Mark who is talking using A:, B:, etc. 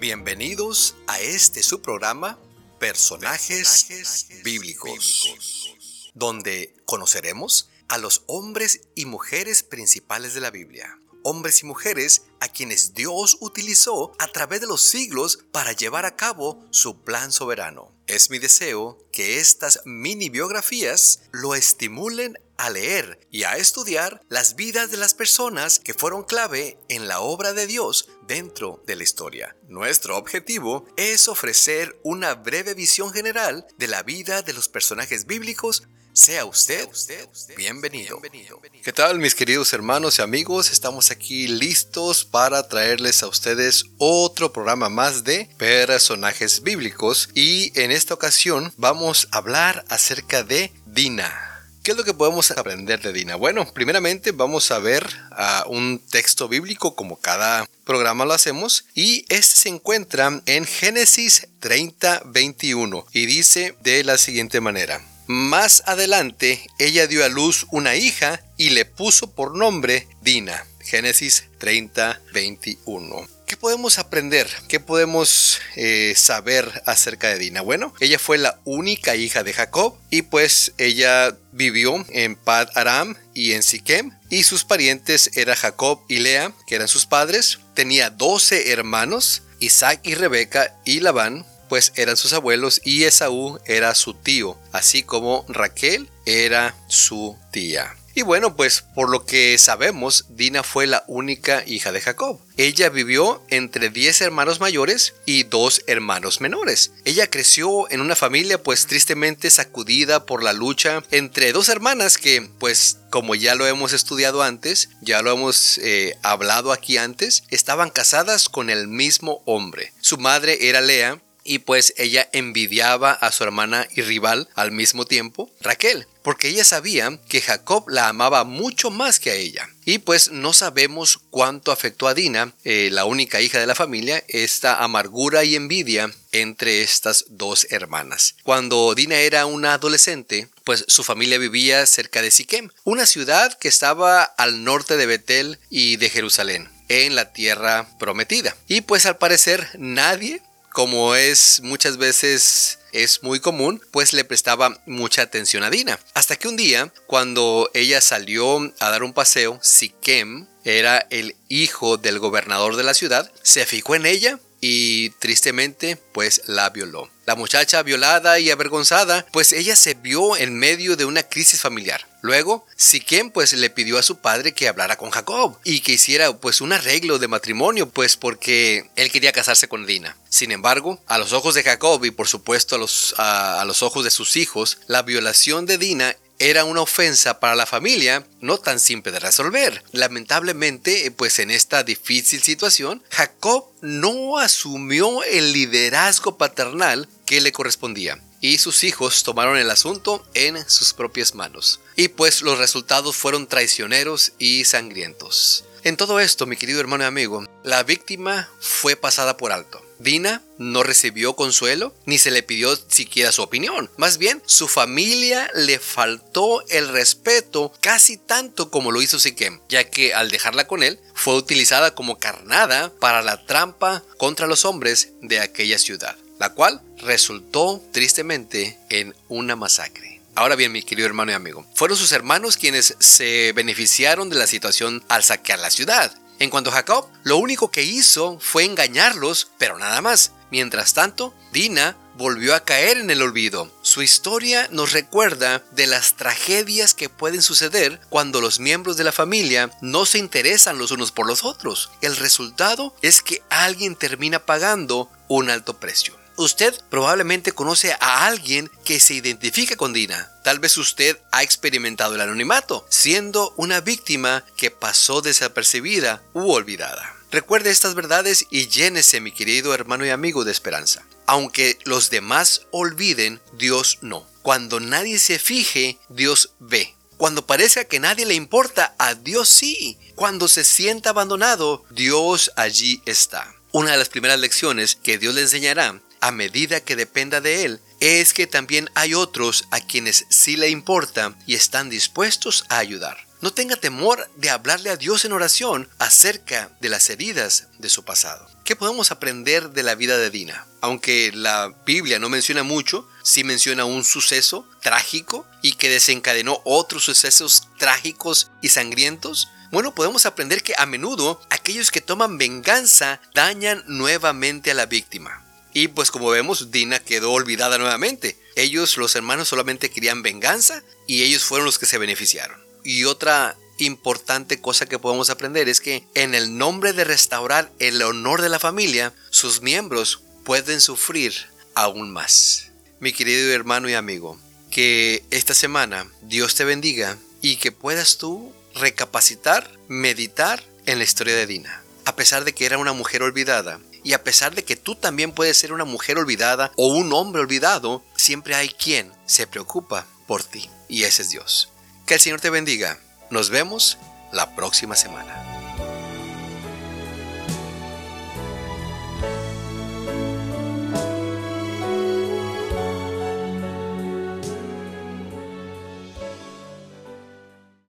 A: Bienvenidos a este su programa Personajes, bíblicos, donde conoceremos a los hombres y mujeres principales de la Biblia. Hombres y mujeres a quienes Dios utilizó a través de los siglos para llevar a cabo su plan soberano. Es mi deseo que estas mini biografías lo estimulen a leer y a estudiar las vidas de las personas que fueron clave en la obra de Dios dentro de la historia. Nuestro objetivo es ofrecer una breve visión general de la vida de los personajes bíblicos sea usted, bienvenido. ¿Qué tal mis queridos hermanos y amigos? Estamos aquí listos para traerles a ustedes otro programa más de personajes bíblicos y en esta ocasión vamos a hablar acerca de Dina. ¿Qué es lo que podemos aprender de Dina? Bueno, primeramente vamos a ver a un texto bíblico como cada programa lo hacemos y este se encuentra en Génesis 30, 21 y dice de la siguiente manera. Más adelante ella dio a luz una hija y le puso por nombre Dina. Génesis 30, 21. ¿Qué podemos aprender? ¿Qué podemos eh, saber acerca de Dina? Bueno, ella fue la única hija de Jacob y pues ella vivió en Pad Aram y en Siquem y sus parientes eran Jacob y Lea, que eran sus padres. Tenía 12 hermanos, Isaac y Rebeca y Labán, pues eran sus abuelos y Esaú era su tío, así como Raquel era su tía. Y bueno, pues por lo que sabemos, Dina fue la única hija de Jacob. Ella vivió entre 10 hermanos mayores y dos hermanos menores. Ella creció en una familia pues tristemente sacudida por la lucha entre dos hermanas que pues como ya lo hemos estudiado antes, ya lo hemos eh, hablado aquí antes, estaban casadas con el mismo hombre. Su madre era Lea y pues ella envidiaba a su hermana y rival al mismo tiempo, Raquel, porque ella sabía que Jacob la amaba mucho más que a ella. Y pues no sabemos cuánto afectó a Dina, eh, la única hija de la familia, esta amargura y envidia entre estas dos hermanas. Cuando Dina era una adolescente, pues su familia vivía cerca de Siquem, una ciudad que estaba al norte de Betel y de Jerusalén en la tierra prometida. Y pues al parecer nadie como es muchas veces es muy común, pues le prestaba mucha atención a Dina. Hasta que un día, cuando ella salió a dar un paseo, Siquem era el hijo del gobernador de la ciudad, se fijó en ella y tristemente pues la violó. La muchacha violada y avergonzada, pues ella se vio en medio de una crisis familiar. Luego, Siquem pues le pidió a su padre que hablara con Jacob y que hiciera pues un arreglo de matrimonio, pues porque él quería casarse con Dina. Sin embargo, a los ojos de Jacob y por supuesto a los, a los ojos de sus hijos, la violación de Dina era una ofensa para la familia no tan simple de resolver. Lamentablemente, pues en esta difícil situación, Jacob no asumió el liderazgo paternal que le correspondía y sus hijos tomaron el asunto en sus propias manos. Y pues los resultados fueron traicioneros y sangrientos. En todo esto, mi querido hermano y amigo, la víctima fue pasada por alto. Dina no recibió consuelo ni se le pidió siquiera su opinión. Más bien, su familia le faltó el respeto casi tanto como lo hizo Siquem, ya que al dejarla con él fue utilizada como carnada para la trampa contra los hombres de aquella ciudad, la cual resultó tristemente en una masacre. Ahora bien, mi querido hermano y amigo, fueron sus hermanos quienes se beneficiaron de la situación al saquear la ciudad. En cuanto a Jacob, lo único que hizo fue engañarlos, pero nada más. Mientras tanto, Dina volvió a caer en el olvido. Su historia nos recuerda de las tragedias que pueden suceder cuando los miembros de la familia no se interesan los unos por los otros. El resultado es que alguien termina pagando un alto precio. Usted probablemente conoce a alguien que se identifica con Dina. Tal vez usted ha experimentado el anonimato, siendo una víctima que pasó desapercibida u olvidada. Recuerde estas verdades y llénese, mi querido hermano y amigo de esperanza. Aunque los demás olviden, Dios no. Cuando nadie se fije, Dios ve. Cuando parezca que nadie le importa, a Dios sí. Cuando se sienta abandonado, Dios allí está. Una de las primeras lecciones que Dios le enseñará a medida que dependa de Él, es que también hay otros a quienes sí le importa y están dispuestos a ayudar. no tenga temor de hablarle a Dios en oración acerca de las heridas de su pasado. ¿Qué podemos aprender de la vida de Dina? Aunque la Biblia no menciona mucho, sí menciona un suceso trágico y que desencadenó otros sucesos trágicos y sangrientos. Bueno, podemos aprender que a menudo aquellos que toman venganza dañan nuevamente a la víctima. Y pues como vemos, Dina quedó olvidada nuevamente. Ellos, los hermanos, solamente querían venganza y ellos fueron los que se beneficiaron. Y otra importante cosa que podemos aprender es que en el nombre de restaurar el honor de la familia, sus miembros pueden sufrir aún más. Mi querido hermano y amigo, que esta semana Dios te bendiga y que puedas tú recapacitar, meditar en la historia de Dina. A pesar de que era una mujer olvidada, y a pesar de que tú también puedes ser una mujer olvidada o un hombre olvidado, siempre hay quien se preocupa por ti. Y ese es Dios. Que el Señor te bendiga. Nos vemos la próxima semana.